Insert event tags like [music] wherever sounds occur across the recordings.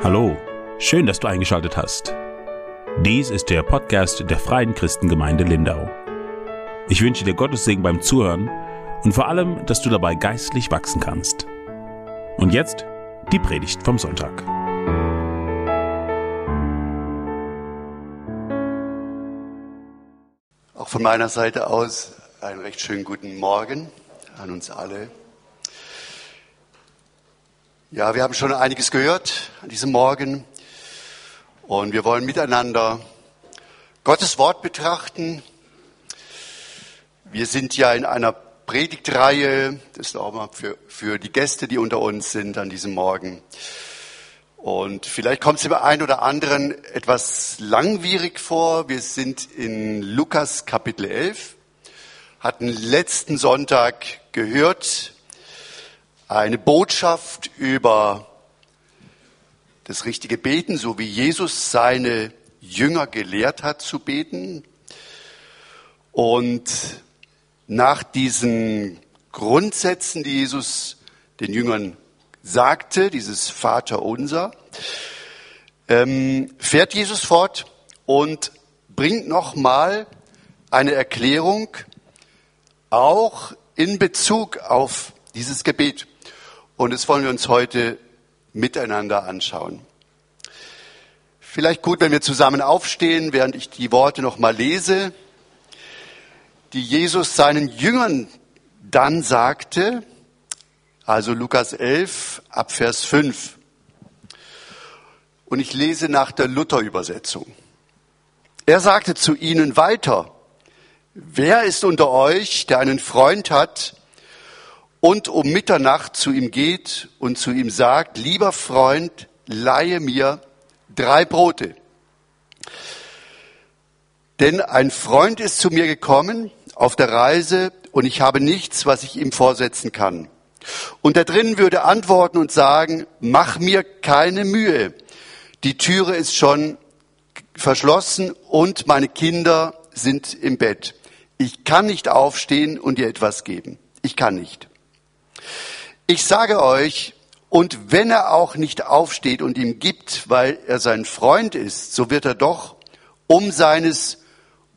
Hallo, schön, dass du eingeschaltet hast. Dies ist der Podcast der Freien Christengemeinde Lindau. Ich wünsche dir Gottes Segen beim Zuhören und vor allem, dass du dabei geistlich wachsen kannst. Und jetzt die Predigt vom Sonntag. Auch von meiner Seite aus einen recht schönen guten Morgen an uns alle. Ja, wir haben schon einiges gehört an diesem Morgen und wir wollen miteinander Gottes Wort betrachten. Wir sind ja in einer Predigtreihe, das ist auch mal für, für die Gäste, die unter uns sind an diesem Morgen. Und vielleicht kommt es dem einen oder anderen etwas langwierig vor. Wir sind in Lukas Kapitel 11, hatten letzten Sonntag gehört, eine Botschaft über das richtige Beten, so wie Jesus seine Jünger gelehrt hat zu beten. Und nach diesen Grundsätzen, die Jesus den Jüngern sagte, dieses Vater unser, ähm, fährt Jesus fort und bringt nochmal eine Erklärung auch in Bezug auf dieses Gebet. Und das wollen wir uns heute miteinander anschauen. Vielleicht gut, wenn wir zusammen aufstehen, während ich die Worte noch mal lese, die Jesus seinen Jüngern dann sagte, also Lukas 11 ab Vers 5. Und ich lese nach der Luther-Übersetzung. Er sagte zu ihnen weiter, wer ist unter euch, der einen Freund hat, und um Mitternacht zu ihm geht und zu ihm sagt, lieber Freund, leihe mir drei Brote. Denn ein Freund ist zu mir gekommen auf der Reise und ich habe nichts, was ich ihm vorsetzen kann. Und der drinnen würde antworten und sagen, mach mir keine Mühe. Die Türe ist schon verschlossen und meine Kinder sind im Bett. Ich kann nicht aufstehen und dir etwas geben. Ich kann nicht. Ich sage euch, und wenn er auch nicht aufsteht und ihm gibt, weil er sein Freund ist, so wird er doch um seines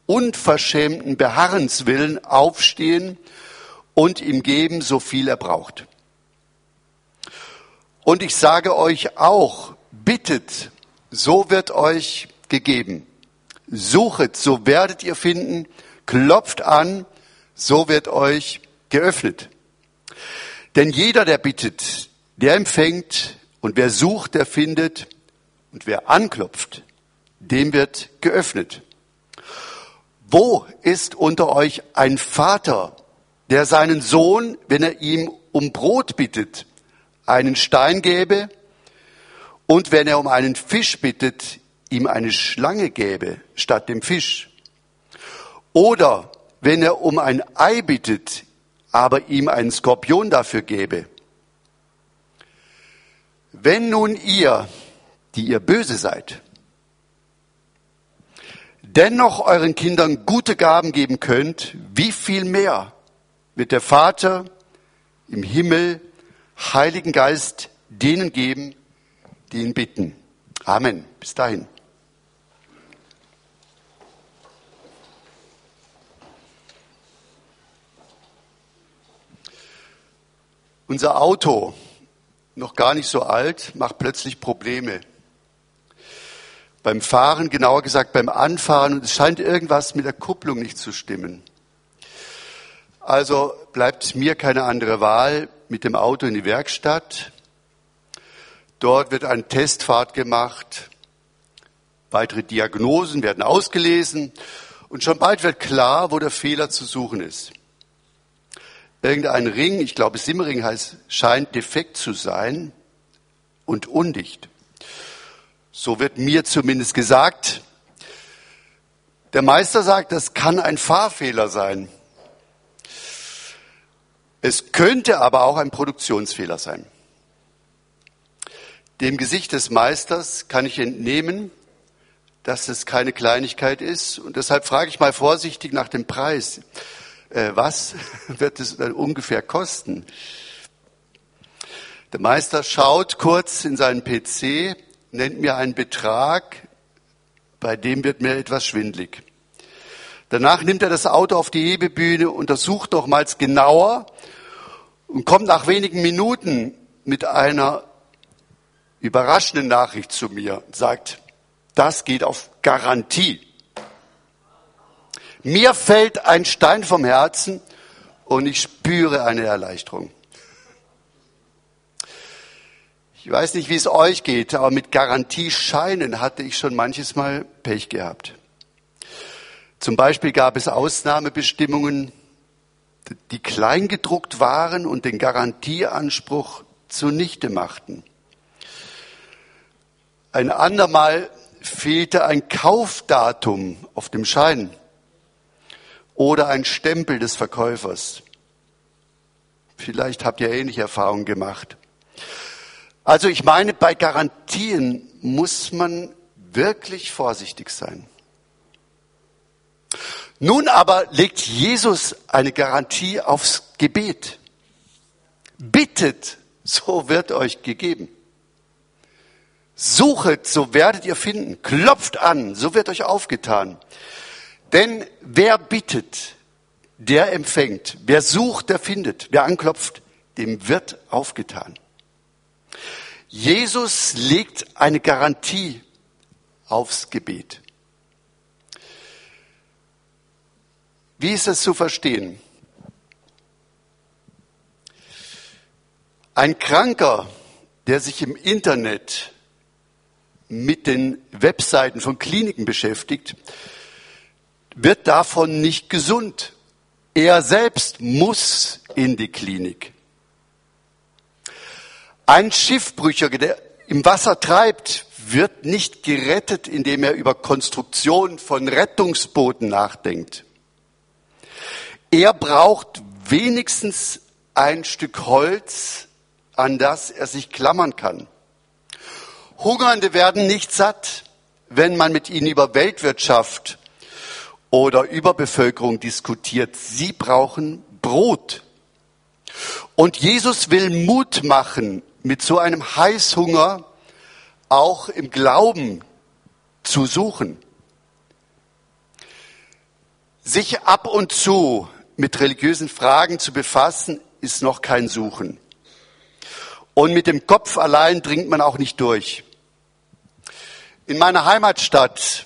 unverschämten Beharrens willen aufstehen und ihm geben, so viel er braucht. Und ich sage euch auch, bittet, so wird euch gegeben. Suchet, so werdet ihr finden. Klopft an, so wird euch geöffnet. Denn jeder, der bittet, der empfängt und wer sucht, der findet und wer anklopft, dem wird geöffnet. Wo ist unter euch ein Vater, der seinen Sohn, wenn er ihm um Brot bittet, einen Stein gäbe und wenn er um einen Fisch bittet, ihm eine Schlange gäbe statt dem Fisch? Oder wenn er um ein Ei bittet, aber ihm einen Skorpion dafür gäbe. Wenn nun ihr, die ihr böse seid, dennoch euren Kindern gute Gaben geben könnt, wie viel mehr wird der Vater im Himmel Heiligen Geist denen geben, die ihn bitten. Amen. Bis dahin. Unser Auto, noch gar nicht so alt, macht plötzlich Probleme. Beim Fahren, genauer gesagt beim Anfahren, und es scheint irgendwas mit der Kupplung nicht zu stimmen. Also bleibt mir keine andere Wahl, mit dem Auto in die Werkstatt. Dort wird eine Testfahrt gemacht. Weitere Diagnosen werden ausgelesen. Und schon bald wird klar, wo der Fehler zu suchen ist irgendein Ring, ich glaube Simmering heißt, scheint defekt zu sein und undicht. So wird mir zumindest gesagt. Der Meister sagt, das kann ein Fahrfehler sein. Es könnte aber auch ein Produktionsfehler sein. Dem Gesicht des Meisters kann ich entnehmen, dass es keine Kleinigkeit ist. Und deshalb frage ich mal vorsichtig nach dem Preis was [laughs] wird es dann ungefähr kosten? Der Meister schaut kurz in seinen PC, nennt mir einen Betrag, bei dem wird mir etwas schwindlig. Danach nimmt er das Auto auf die Hebebühne, untersucht nochmals genauer und kommt nach wenigen Minuten mit einer überraschenden Nachricht zu mir und sagt, das geht auf Garantie. Mir fällt ein Stein vom Herzen und ich spüre eine Erleichterung. Ich weiß nicht, wie es euch geht, aber mit Garantiescheinen hatte ich schon manches Mal Pech gehabt. Zum Beispiel gab es Ausnahmebestimmungen, die kleingedruckt waren und den Garantieanspruch zunichte machten. Ein andermal fehlte ein Kaufdatum auf dem Schein oder ein Stempel des Verkäufers. Vielleicht habt ihr ähnliche Erfahrungen gemacht. Also ich meine, bei Garantien muss man wirklich vorsichtig sein. Nun aber legt Jesus eine Garantie aufs Gebet. Bittet, so wird euch gegeben. Suchet, so werdet ihr finden. Klopft an, so wird euch aufgetan. Denn wer bittet, der empfängt. Wer sucht, der findet. Wer anklopft, dem wird aufgetan. Jesus legt eine Garantie aufs Gebet. Wie ist es zu verstehen? Ein Kranker, der sich im Internet mit den Webseiten von Kliniken beschäftigt, wird davon nicht gesund. Er selbst muss in die Klinik. Ein Schiffbrüchiger, der im Wasser treibt, wird nicht gerettet, indem er über Konstruktion von Rettungsbooten nachdenkt. Er braucht wenigstens ein Stück Holz, an das er sich klammern kann. Hungernde werden nicht satt, wenn man mit ihnen über Weltwirtschaft oder Überbevölkerung diskutiert. Sie brauchen Brot. Und Jesus will Mut machen, mit so einem Heißhunger auch im Glauben zu suchen. Sich ab und zu mit religiösen Fragen zu befassen, ist noch kein Suchen. Und mit dem Kopf allein dringt man auch nicht durch. In meiner Heimatstadt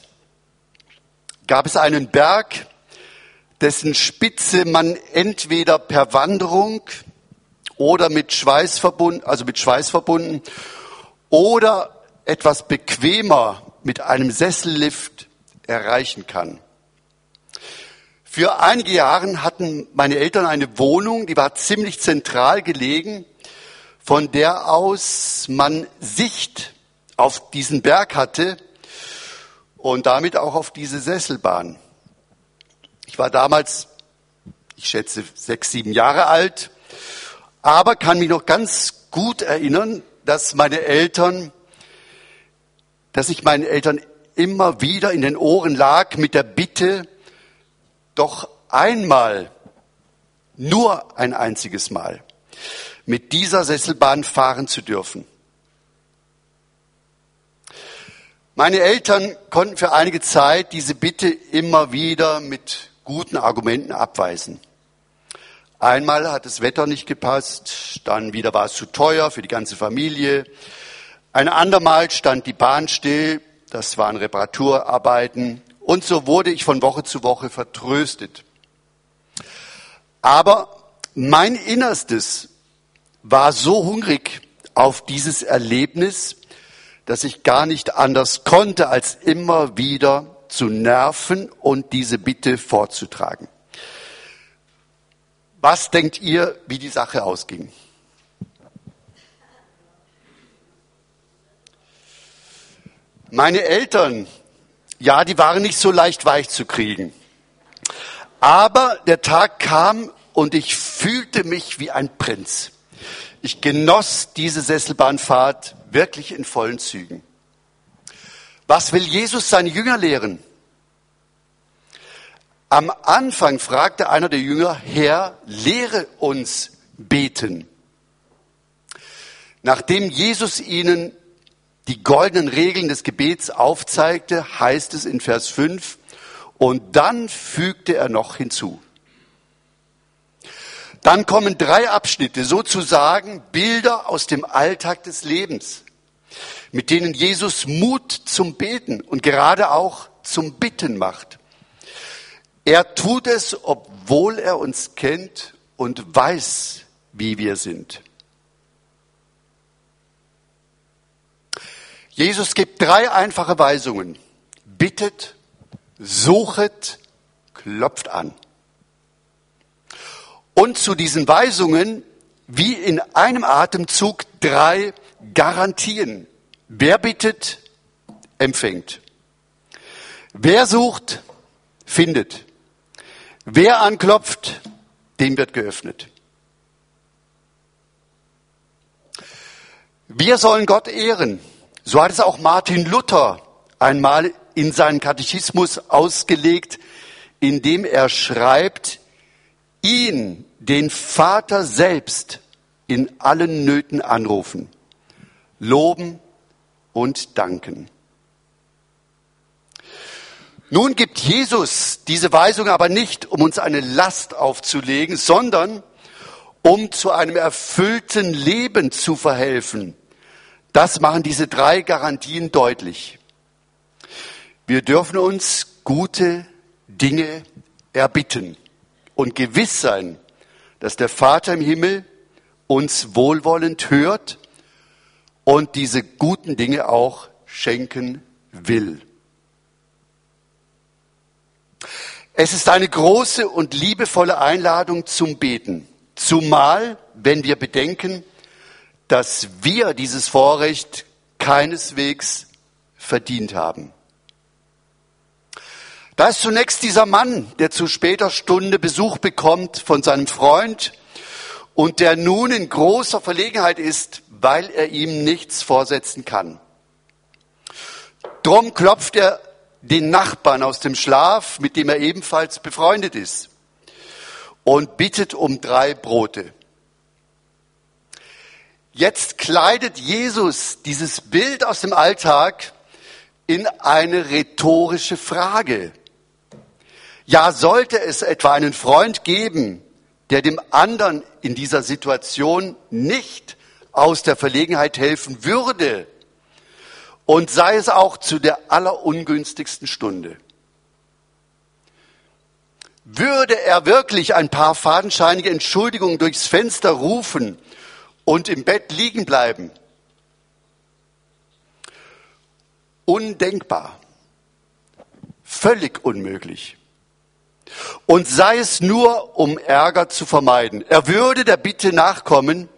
gab es einen Berg, dessen Spitze man entweder per Wanderung oder mit Schweiß verbunden, also mit Schweiß verbunden, oder etwas bequemer mit einem Sessellift erreichen kann. Für einige Jahre hatten meine Eltern eine Wohnung, die war ziemlich zentral gelegen, von der aus man Sicht auf diesen Berg hatte und damit auch auf diese Sesselbahn. Ich war damals, ich schätze, sechs, sieben Jahre alt aber kann mich noch ganz gut erinnern, dass meine Eltern, dass ich meinen Eltern immer wieder in den Ohren lag mit der Bitte, doch einmal, nur ein einziges Mal, mit dieser Sesselbahn fahren zu dürfen. Meine Eltern konnten für einige Zeit diese Bitte immer wieder mit guten Argumenten abweisen. Einmal hat das Wetter nicht gepasst, dann wieder war es zu teuer für die ganze Familie. Ein andermal stand die Bahn still, das waren Reparaturarbeiten und so wurde ich von Woche zu Woche vertröstet. Aber mein Innerstes war so hungrig auf dieses Erlebnis, dass ich gar nicht anders konnte, als immer wieder zu nerven und diese Bitte vorzutragen. Was denkt ihr, wie die Sache ausging? Meine Eltern, ja, die waren nicht so leicht weich zu kriegen. Aber der Tag kam und ich fühlte mich wie ein Prinz. Ich genoss diese Sesselbahnfahrt wirklich in vollen Zügen. Was will Jesus seine Jünger lehren? Am Anfang fragte einer der Jünger, Herr, lehre uns beten. Nachdem Jesus ihnen die goldenen Regeln des Gebets aufzeigte, heißt es in Vers 5, und dann fügte er noch hinzu. Dann kommen drei Abschnitte, sozusagen Bilder aus dem Alltag des Lebens, mit denen Jesus Mut zum Beten und gerade auch zum Bitten macht. Er tut es, obwohl er uns kennt und weiß, wie wir sind. Jesus gibt drei einfache Weisungen. Bittet, suchet, klopft an. Und zu diesen Weisungen, wie in einem Atemzug, drei Garantien. Wer bittet, empfängt. Wer sucht, findet. Wer anklopft, dem wird geöffnet. Wir sollen Gott ehren. So hat es auch Martin Luther einmal in seinen Katechismus ausgelegt, indem er schreibt, ihn, den Vater selbst, in allen Nöten anrufen, loben und danken. Nun gibt Jesus diese Weisung aber nicht, um uns eine Last aufzulegen, sondern um zu einem erfüllten Leben zu verhelfen. Das machen diese drei Garantien deutlich. Wir dürfen uns gute Dinge erbitten und gewiss sein, dass der Vater im Himmel uns wohlwollend hört und diese guten Dinge auch schenken will. Es ist eine große und liebevolle Einladung zum Beten, zumal wenn wir bedenken, dass wir dieses Vorrecht keineswegs verdient haben. Da ist zunächst dieser Mann, der zu später Stunde Besuch bekommt von seinem Freund und der nun in großer Verlegenheit ist, weil er ihm nichts vorsetzen kann. Drum klopft er den Nachbarn aus dem Schlaf, mit dem er ebenfalls befreundet ist, und bittet um drei Brote. Jetzt kleidet Jesus dieses Bild aus dem Alltag in eine rhetorische Frage. Ja, sollte es etwa einen Freund geben, der dem anderen in dieser Situation nicht aus der Verlegenheit helfen würde, und sei es auch zu der allerungünstigsten Stunde. Würde er wirklich ein paar fadenscheinige Entschuldigungen durchs Fenster rufen und im Bett liegen bleiben. Undenkbar. Völlig unmöglich. Und sei es nur, um Ärger zu vermeiden. Er würde der Bitte nachkommen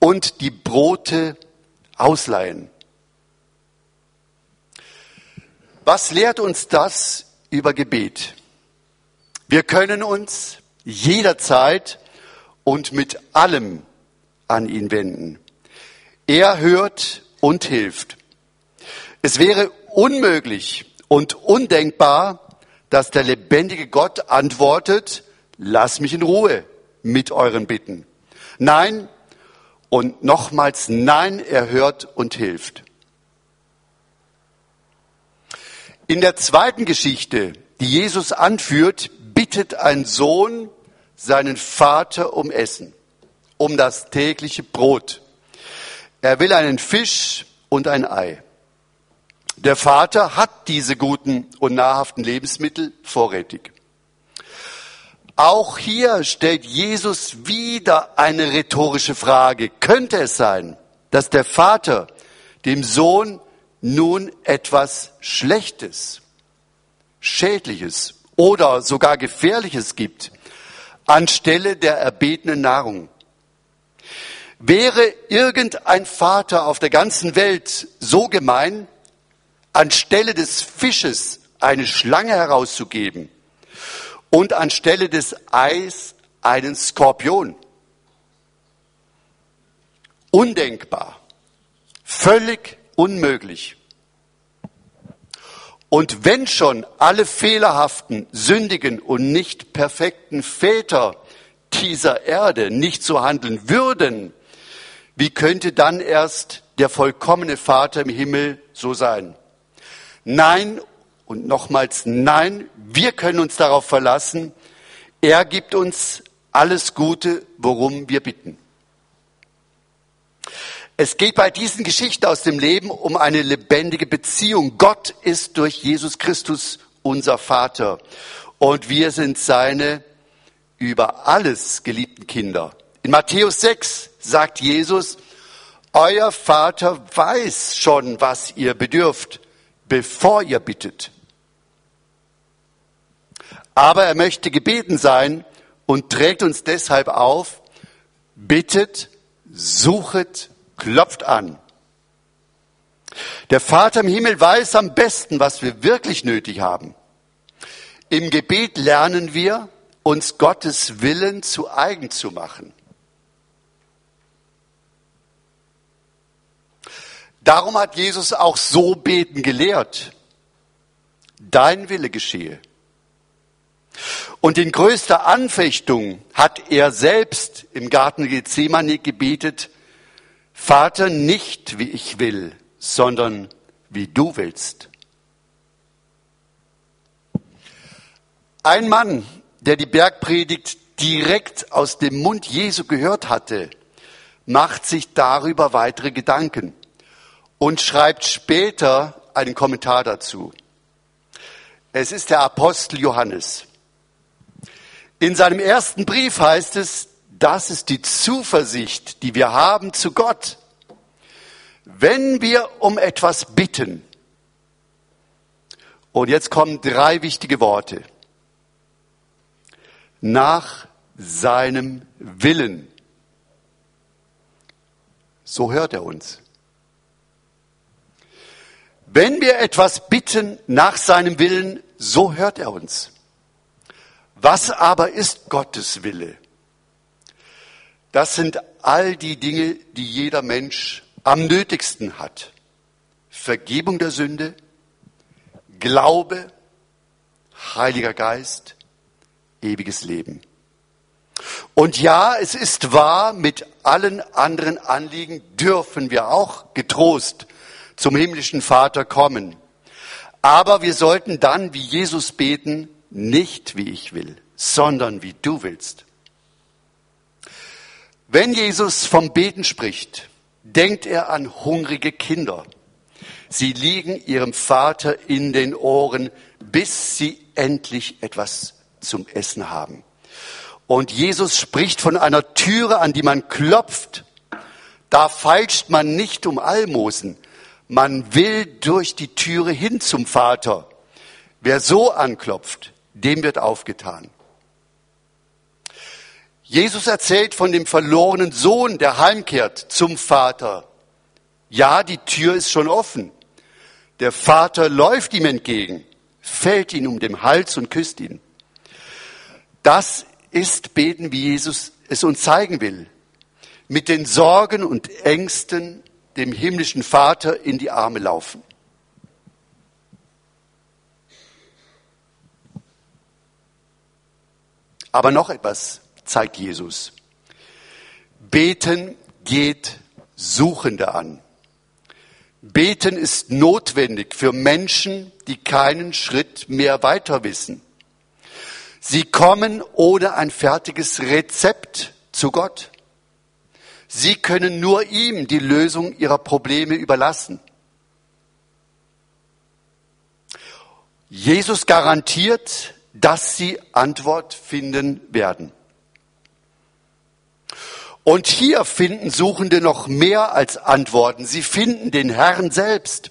und die Brote ausleihen. Was lehrt uns das über Gebet? Wir können uns jederzeit und mit allem an ihn wenden. Er hört und hilft. Es wäre unmöglich und undenkbar, dass der lebendige Gott antwortet, lass mich in Ruhe mit euren Bitten. Nein und nochmals nein, er hört und hilft. In der zweiten Geschichte, die Jesus anführt, bittet ein Sohn seinen Vater um Essen um das tägliche Brot. Er will einen Fisch und ein Ei. Der Vater hat diese guten und nahrhaften Lebensmittel vorrätig. Auch hier stellt Jesus wieder eine rhetorische Frage. Könnte es sein, dass der Vater dem Sohn nun etwas Schlechtes, Schädliches oder sogar Gefährliches gibt, anstelle der erbetenen Nahrung? Wäre irgendein Vater auf der ganzen Welt so gemein, anstelle des Fisches eine Schlange herauszugeben und anstelle des Eis einen Skorpion? Undenkbar. Völlig unmöglich. Und wenn schon alle fehlerhaften, sündigen und nicht perfekten Väter dieser Erde nicht so handeln würden, wie könnte dann erst der vollkommene Vater im Himmel, so sein. Nein und nochmals nein, wir können uns darauf verlassen, er gibt uns alles Gute, worum wir bitten. Es geht bei diesen Geschichten aus dem Leben um eine lebendige Beziehung. Gott ist durch Jesus Christus unser Vater und wir sind seine über alles geliebten Kinder. In Matthäus 6 sagt Jesus, euer Vater weiß schon, was ihr bedürft, bevor ihr bittet. Aber er möchte gebeten sein und trägt uns deshalb auf, bittet, suchet, klopft an. Der Vater im Himmel weiß am besten, was wir wirklich nötig haben. Im Gebet lernen wir, uns Gottes Willen zu eigen zu machen. Darum hat Jesus auch so beten gelehrt. Dein Wille geschehe. Und in größter Anfechtung hat er selbst im Garten Gethsemane gebetet, Vater, nicht wie ich will, sondern wie du willst. Ein Mann, der die Bergpredigt direkt aus dem Mund Jesu gehört hatte, macht sich darüber weitere Gedanken und schreibt später einen Kommentar dazu. Es ist der Apostel Johannes. In seinem ersten Brief heißt es, das ist die Zuversicht, die wir haben zu Gott. Wenn wir um etwas bitten, und jetzt kommen drei wichtige Worte, nach seinem Willen, so hört er uns. Wenn wir etwas bitten nach seinem Willen, so hört er uns. Was aber ist Gottes Wille? Das sind all die Dinge, die jeder Mensch am nötigsten hat. Vergebung der Sünde, Glaube, Heiliger Geist, ewiges Leben. Und ja, es ist wahr, mit allen anderen Anliegen dürfen wir auch getrost zum himmlischen Vater kommen. Aber wir sollten dann wie Jesus beten, nicht wie ich will, sondern wie du willst. Wenn Jesus vom Beten spricht, denkt er an hungrige Kinder. Sie liegen ihrem Vater in den Ohren, bis sie endlich etwas zum Essen haben. Und Jesus spricht von einer Türe, an die man klopft. Da feilscht man nicht um Almosen. Man will durch die Türe hin zum Vater. Wer so anklopft, dem wird aufgetan. Jesus erzählt von dem verlorenen Sohn, der heimkehrt zum Vater. Ja, die Tür ist schon offen. Der Vater läuft ihm entgegen, fällt ihn um den Hals und küsst ihn. Das ist Beten, wie Jesus es uns zeigen will. Mit den Sorgen und Ängsten dem himmlischen Vater in die Arme laufen. Aber noch etwas zeigt Jesus. Beten geht Suchende an. Beten ist notwendig für Menschen, die keinen Schritt mehr weiter wissen. Sie kommen ohne ein fertiges Rezept zu Gott. Sie können nur ihm die Lösung ihrer Probleme überlassen. Jesus garantiert, dass sie Antwort finden werden. Und hier finden Suchende noch mehr als Antworten. Sie finden den Herrn selbst,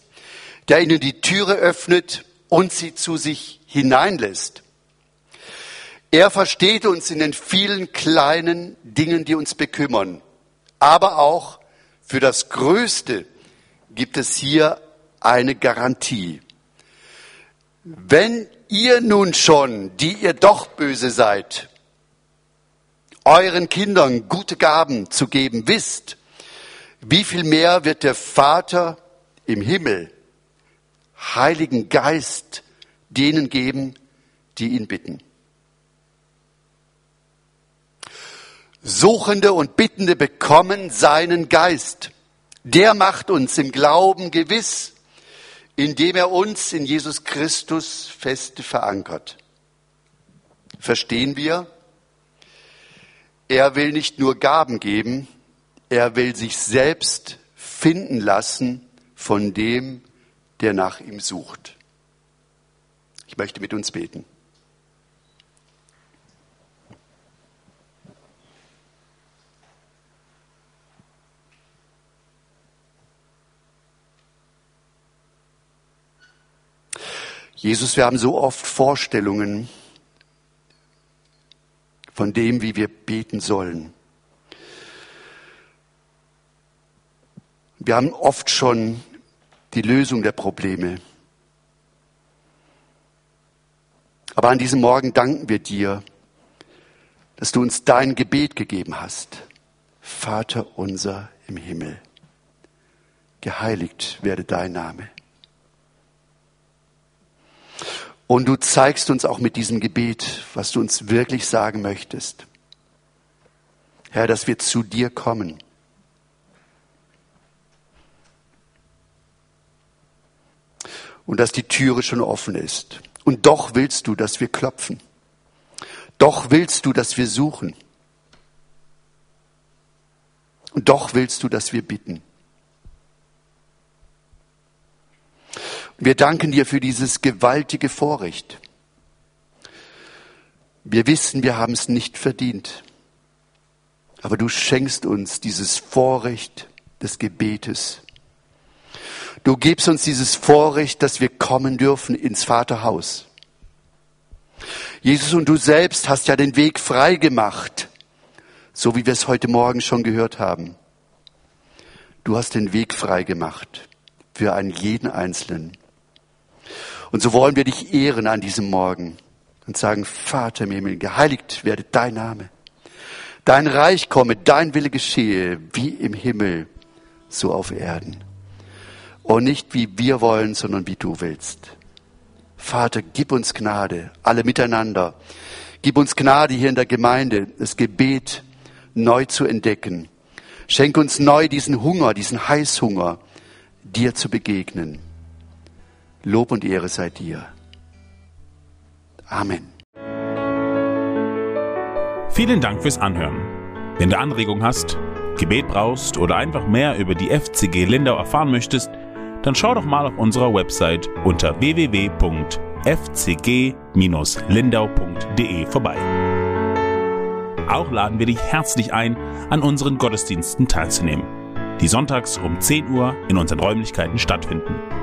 der ihnen die Türe öffnet und sie zu sich hineinlässt. Er versteht uns in den vielen kleinen Dingen, die uns bekümmern. Aber auch für das Größte gibt es hier eine Garantie. Wenn ihr nun schon, die ihr doch böse seid, euren Kindern gute Gaben zu geben wisst, wie viel mehr wird der Vater im Himmel Heiligen Geist denen geben, die ihn bitten. Suchende und Bittende bekommen seinen Geist. Der macht uns im Glauben gewiss, indem er uns in Jesus Christus fest verankert. Verstehen wir? Er will nicht nur Gaben geben, er will sich selbst finden lassen von dem, der nach ihm sucht. Ich möchte mit uns beten. Jesus, wir haben so oft Vorstellungen von dem, wie wir beten sollen. Wir haben oft schon die Lösung der Probleme. Aber an diesem Morgen danken wir dir, dass du uns dein Gebet gegeben hast. Vater unser im Himmel, geheiligt werde dein Name. Und du zeigst uns auch mit diesem Gebet, was du uns wirklich sagen möchtest. Herr, dass wir zu dir kommen. Und dass die Türe schon offen ist. Und doch willst du, dass wir klopfen. Doch willst du, dass wir suchen. Und doch willst du, dass wir bitten. Wir danken dir für dieses gewaltige Vorrecht. Wir wissen, wir haben es nicht verdient. Aber du schenkst uns dieses Vorrecht des Gebetes. Du gibst uns dieses Vorrecht, dass wir kommen dürfen ins Vaterhaus. Jesus und du selbst hast ja den Weg frei gemacht, so wie wir es heute Morgen schon gehört haben. Du hast den Weg frei gemacht für einen jeden Einzelnen. Und so wollen wir dich ehren an diesem Morgen und sagen, Vater im Himmel, geheiligt werde dein Name. Dein Reich komme, dein Wille geschehe, wie im Himmel, so auf Erden. Und nicht wie wir wollen, sondern wie du willst. Vater, gib uns Gnade, alle miteinander. Gib uns Gnade hier in der Gemeinde, das Gebet neu zu entdecken. Schenk uns neu diesen Hunger, diesen Heißhunger, dir zu begegnen. Lob und Ehre sei dir. Amen. Vielen Dank fürs Anhören. Wenn du Anregungen hast, Gebet brauchst oder einfach mehr über die FCG Lindau erfahren möchtest, dann schau doch mal auf unserer Website unter www.fcg-lindau.de vorbei. Auch laden wir dich herzlich ein, an unseren Gottesdiensten teilzunehmen, die sonntags um 10 Uhr in unseren Räumlichkeiten stattfinden.